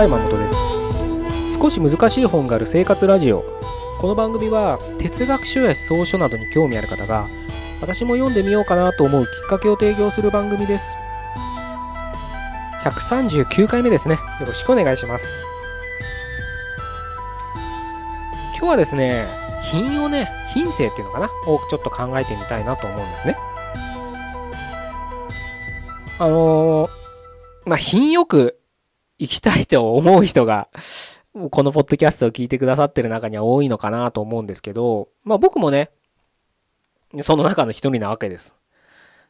は山本です。少し難しい本がある生活ラジオ。この番組は哲学書や思想書などに興味ある方が私も読んでみようかなと思うきっかけを提供する番組です。139回目ですね。よろしくお願いします。今日はですね品をね品性っていうのかな？をちょっと考えてみたいなと思うんですね。あのー、まあ品よく行きたいと思う人が、このポッドキャストを聞いてくださってる中には多いのかなと思うんですけど、まあ僕もね、その中の一人なわけです。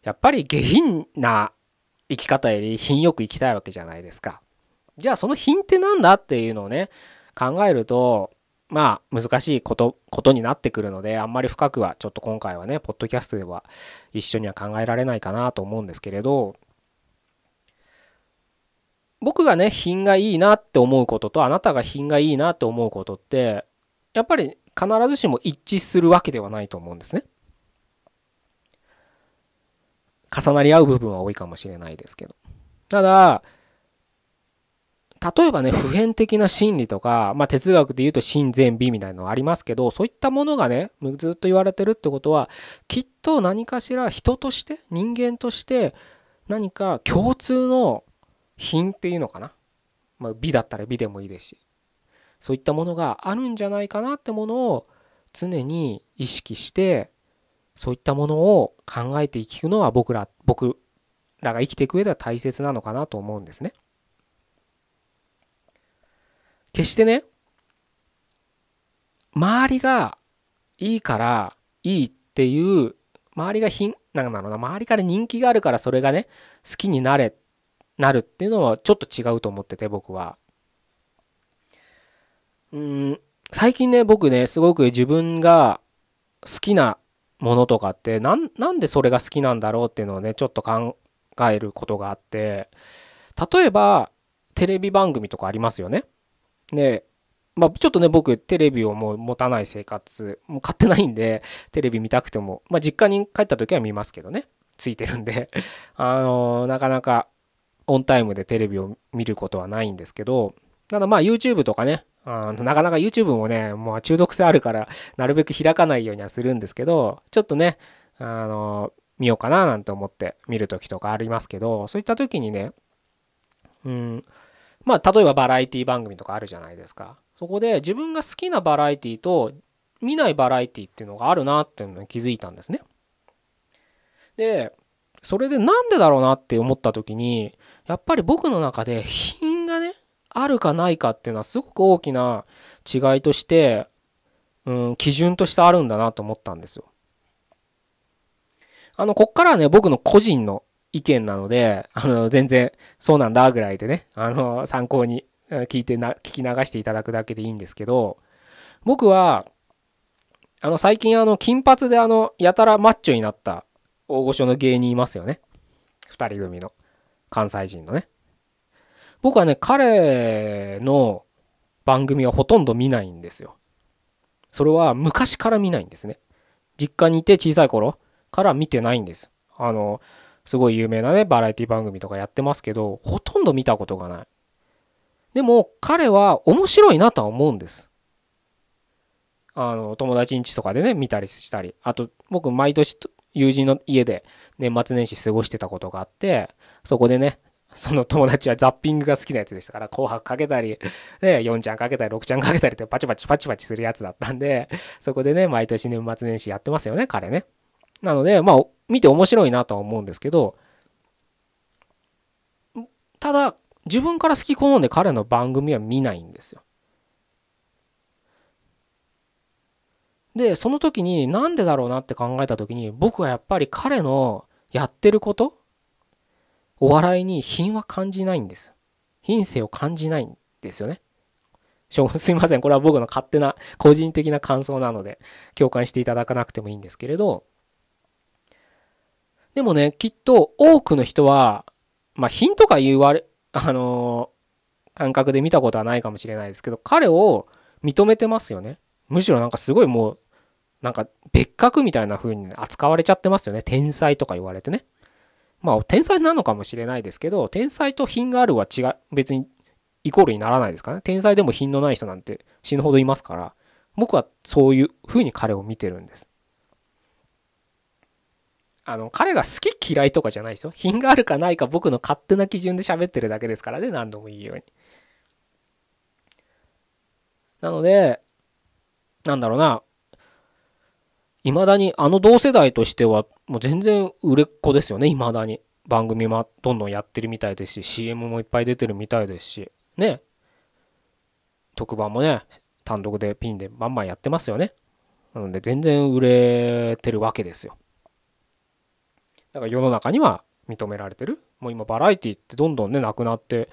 やっぱり下品な生き方より品よく生きたいわけじゃないですか。じゃあその品って何だっていうのをね、考えると、まあ難しいこと、ことになってくるので、あんまり深くはちょっと今回はね、ポッドキャストでは一緒には考えられないかなと思うんですけれど、僕がね、品がいいなって思うことと、あなたが品がいいなって思うことって、やっぱり必ずしも一致するわけではないと思うんですね。重なり合う部分は多いかもしれないですけど。ただ、例えばね、普遍的な真理とか、まあ哲学で言うと真善美みたいなのありますけど、そういったものがね、ずっと言われてるってことは、きっと何かしら人として、人間として何か共通の品っていうのかな、まあ、美だったら美でもいいですしそういったものがあるんじゃないかなってものを常に意識してそういったものを考えていくのは僕ら僕らが生きていく上では大切なのかなと思うんですね。決してね周りがいいからいいっていう周りが品なんだろうな周りから人気があるからそれがね好きになれなるっていうのはちょっと違うと思ってて僕は。うん最近ね僕ねすごく自分が好きなものとかってなんなんでそれが好きなんだろうっていうのをねちょっと考えることがあって例えばテレビ番組とかありますよね。でまあ、ちょっとね、僕、テレビをもう持たない生活、もう買ってないんで、テレビ見たくても、まあ、実家に帰った時は見ますけどね、ついてるんで、あのー、なかなかオンタイムでテレビを見ることはないんですけど、ただまあ YouTube とかね、あのなかなか YouTube もね、もう中毒性あるから、なるべく開かないようにはするんですけど、ちょっとね、あの、見ようかななんて思って見るときとかありますけど、そういった時にね、うん、まあ例えばバラエティ番組とかあるじゃないですか。そこで自分が好きなバラエティと見ないバラエティっていうのがあるなっていうのに気づいたんですね。で、それでなんでだろうなって思った時にやっぱり僕の中で品がねあるかないかっていうのはすごく大きな違いとして、うん、基準としてあるんだなと思ったんですよ。あのこっからはね僕の個人の意見なのであの全然そうなんだぐらいでねあの参考に聞いてな聞き流していただくだけでいいんですけど僕はあの最近あの金髪であのやたらマッチョになった大御所の芸人いますよね。二人組の。関西人のね。僕はね、彼の番組はほとんど見ないんですよ。それは昔から見ないんですね。実家にいて小さい頃から見てないんです。あの、すごい有名なね、バラエティ番組とかやってますけど、ほとんど見たことがない。でも、彼は面白いなとは思うんです。あの、友達ん家とかでね、見たりしたり。あと、僕、毎年友人の家で年末年始過ごしてたことがあって、そこでね、その友達はザッピングが好きなやつでしたから、紅白かけたり、ね、4ちゃんかけたり、6ちゃんかけたりってパチパチパチパチするやつだったんで、そこでね、毎年年末年始やってますよね、彼ね。なので、まあ、見て面白いなとは思うんですけど、ただ、自分から好き好んで彼の番組は見ないんですよ。で、その時になんでだろうなって考えた時に僕はやっぱり彼のやってることお笑いに品は感じないんです。品性を感じないんですよね。すいません。これは僕の勝手な個人的な感想なので共感していただかなくてもいいんですけれどでもね、きっと多くの人は、まあ品とか言われ、あのー、感覚で見たことはないかもしれないですけど彼を認めてますよね。むしろなんかすごいもう、なんか別格みたいな風に扱われちゃってますよね。天才とか言われてね。まあ天才なのかもしれないですけど、天才と品があるは違う、別にイコールにならないですからね。天才でも品のない人なんて死ぬほどいますから、僕はそういう風に彼を見てるんです。あの、彼が好き嫌いとかじゃないですよ。品があるかないか僕の勝手な基準で喋ってるだけですからね、何度も言うように。なので、なんだろうな、未だにあの同世代としてはもう全然売れっ子ですよね、未だに。番組もどんどんやってるみたいですし、CM もいっぱい出てるみたいですし、ね。特番もね、単独でピンでバンバンやってますよね。なので全然売れてるわけですよ。だから世の中には認められてる。もう今バラエティってどんどんね、なくなって、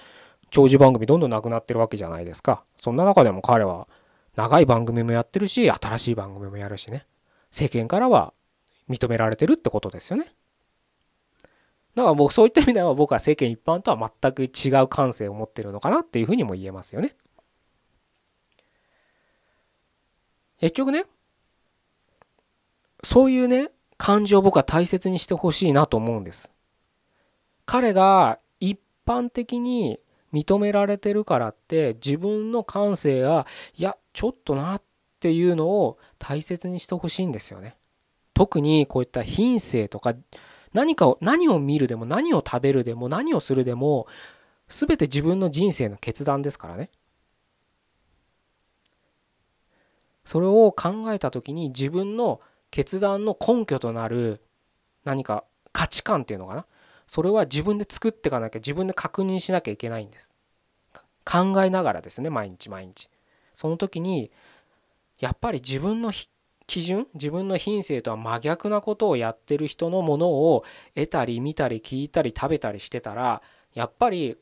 長寿番組どんどんなくなってるわけじゃないですか。そんな中でも彼は長い番組もやってるし、新しい番組もやるしね。世間からは認められてるってことですよね。だから僕そういった意味では僕は世間一般とは全く違う感性を持ってるのかなっていうふうにも言えますよね。結局ね、そういうね、感情を僕は大切にしてほしいなと思うんです。彼が一般的に認められてるからって自分の感性がいやちょっとなっていうのを大切にしてほしいんですよね。特にこういった品性とか何かを何を見るでも何を食べるでも何をするでも全て自分の人生の決断ですからね。それを考えた時に自分の決断の根拠となる何か価値観っていうのかなそれは自分で作っていかなきゃ自分で確認しなきゃいけないんです考えながらですね毎日毎日その時にやっぱり自分の基準自分の品性とは真逆なことをやってる人のものを得たり見たり聞いたり食べたりしてたらやっぱり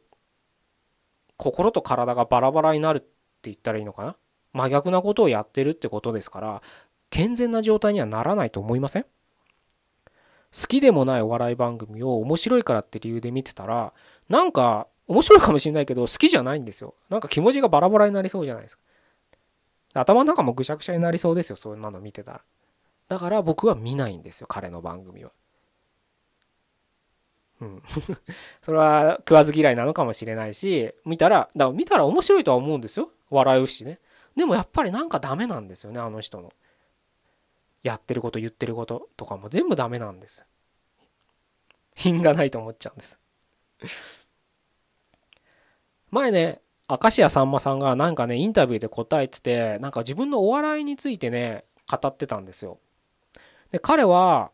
心と体がバラバラになるって言ったらいいのかな？真逆なことをやってるってことですから健全な状態にはならないと思いません？好きでもないお笑い番組を面白いからって理由で見てたらなんか面白いかもしれないけど好きじゃないんですよ。なんか気持ちがバラバラになりそうじゃないですか。頭の中もぐしゃぐしゃになりそうですよそんなの見てたら。だから僕は見ないんですよ彼の番組は。うん。それは食わず嫌いなのかもしれないし見たらだから見たら面白いとは思うんですよ。笑うしね。でもやっぱりなんかダメなんですよねあの人の。やってること言ってることとかも全部ダメなんです。品がないと思っちゃうんです。前ね明石家さんまさんがなんかねインタビューで答えててなんか自分のお笑いについてね語ってたんですよ。で彼は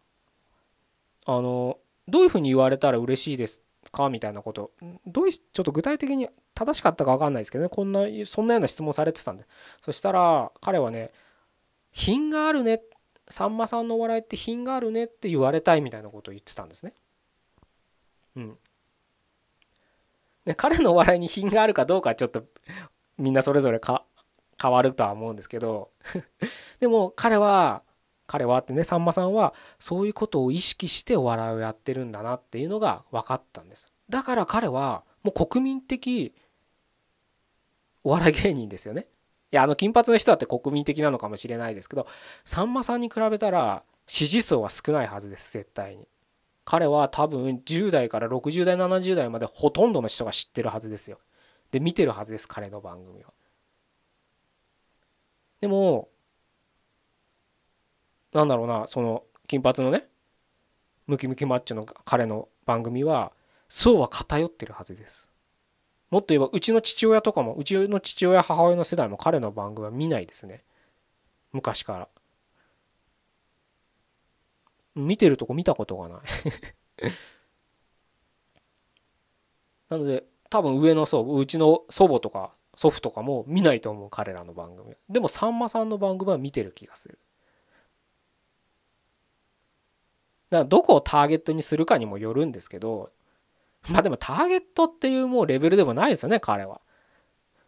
あのどういうふうに言われたら嬉しいですかみたいなことどういうちょっと具体的に正しかったか分かんないですけどねこんなそんなような質問されてたんでそしたら彼はね品があるねさんまさんのお笑いって品があるねって言われたいみたいなことを言ってたんですね。うん、で彼のお笑いに品があるかどうかはちょっとみんなそれぞれか変わるとは思うんですけど でも彼は彼はってねさんまさんはそういうことを意識してお笑いをやってるんだなっていうのが分かったんです。だから彼はもう国民的お笑い芸人ですよね。いやあの金髪の人だって国民的なのかもしれないですけどさんまさんに比べたら支持層は少ないはずです絶対に。彼は多分10代から60代70代までほとんどの人が知ってるはずですよ。で見てるはずです彼の番組は。でもなんだろうなその金髪のねムキムキマッチョの彼の番組はそうは偏ってるはずです。もっと言えばうちの父親とかもうちの父親母親の世代も彼の番組は見ないですね。昔から。見てるとこ見たことがない。なので多分上の層うちの祖母とか祖父とかも見ないと思う彼らの番組でもさんまさんの番組は見てる気がする。だからどこをターゲットにするかにもよるんですけどまあでもターゲットっていうもうレベルでもないですよね彼は。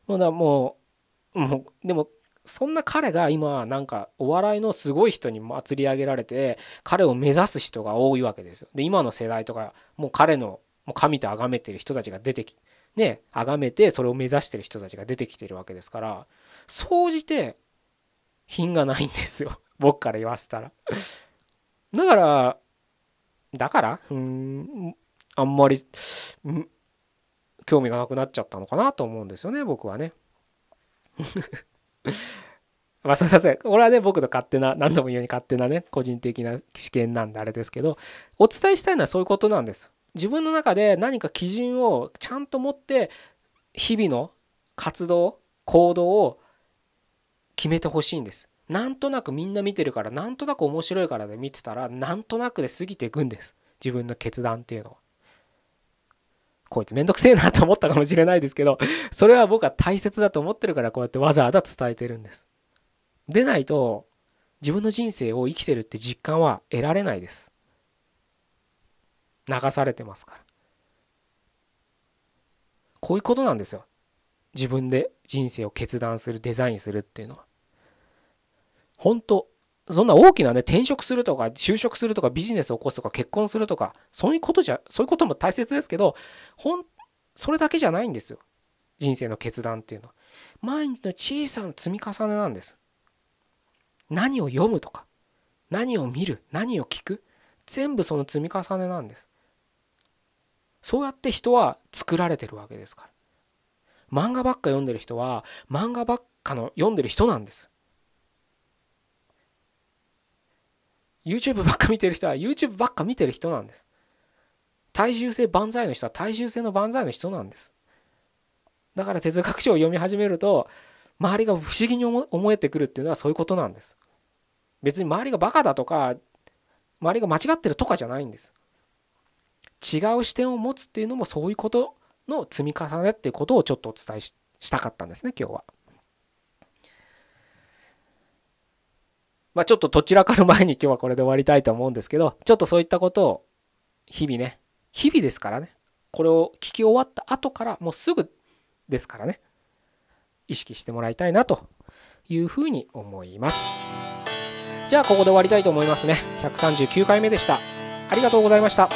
もうだもうもうでもそんな彼が今なんかお笑いのすごい人に祭り上げられて彼を目指す人が多いわけですよ。で今の世代とかもう彼のもう神と崇めてる人たちが出てきね崇めてそれを目指してる人たちが出てきてるわけですから総じて品がないんですよ 僕から言わせたら。だからだからうんあんまり興味がなくなっちゃったのかなと思うんですよね僕はね。まあすみません。これはね、僕の勝手な、何度も言うように勝手なね、個人的な試験なんであれですけど、お伝えしたいのはそういうことなんです。自分の中で何か基準をちゃんと持って、日々の活動、行動を決めてほしいんです。なんとなくみんな見てるから、なんとなく面白いからで見てたら、なんとなくで過ぎていくんです。自分の決断っていうのは。こいつめんどくせえなと思ったかもしれないですけど、それは僕は大切だと思ってるからこうやってわざわざ伝えてるんです。でないと自分の人生を生きてるって実感は得られないです。流されてますから。こういうことなんですよ。自分で人生を決断する、デザインするっていうのは。本当そんな大きなね、転職するとか、就職するとか、ビジネスを起こすとか、結婚するとか、そういうことじゃ、そういうことも大切ですけど、ほん、それだけじゃないんですよ。人生の決断っていうのは。毎日の小さな積み重ねなんです。何を読むとか、何を見る、何を聞く、全部その積み重ねなんです。そうやって人は作られてるわけですから。漫画ばっか読んでる人は、漫画ばっかの読んでる人なんです。YouTube ばっか見てる人は YouTube ばっか見てる人なんです。体重性万歳の人は体重性の万歳の人なんです。だから哲学書を読み始めると周りが不思議に思えてくるっていうのはそういうことなんです。別に周りがバカだとか周りが間違ってるとかじゃないんです。違う視点を持つっていうのもそういうことの積み重ねっていうことをちょっとお伝えしたかったんですね今日は。まあちょっとどちらかの前に今日はこれで終わりたいと思うんですけど、ちょっとそういったことを日々ね、日々ですからね、これを聞き終わった後からもうすぐですからね、意識してもらいたいなというふうに思います。じゃあここで終わりたいと思いますね。139回目でした。ありがとうございました。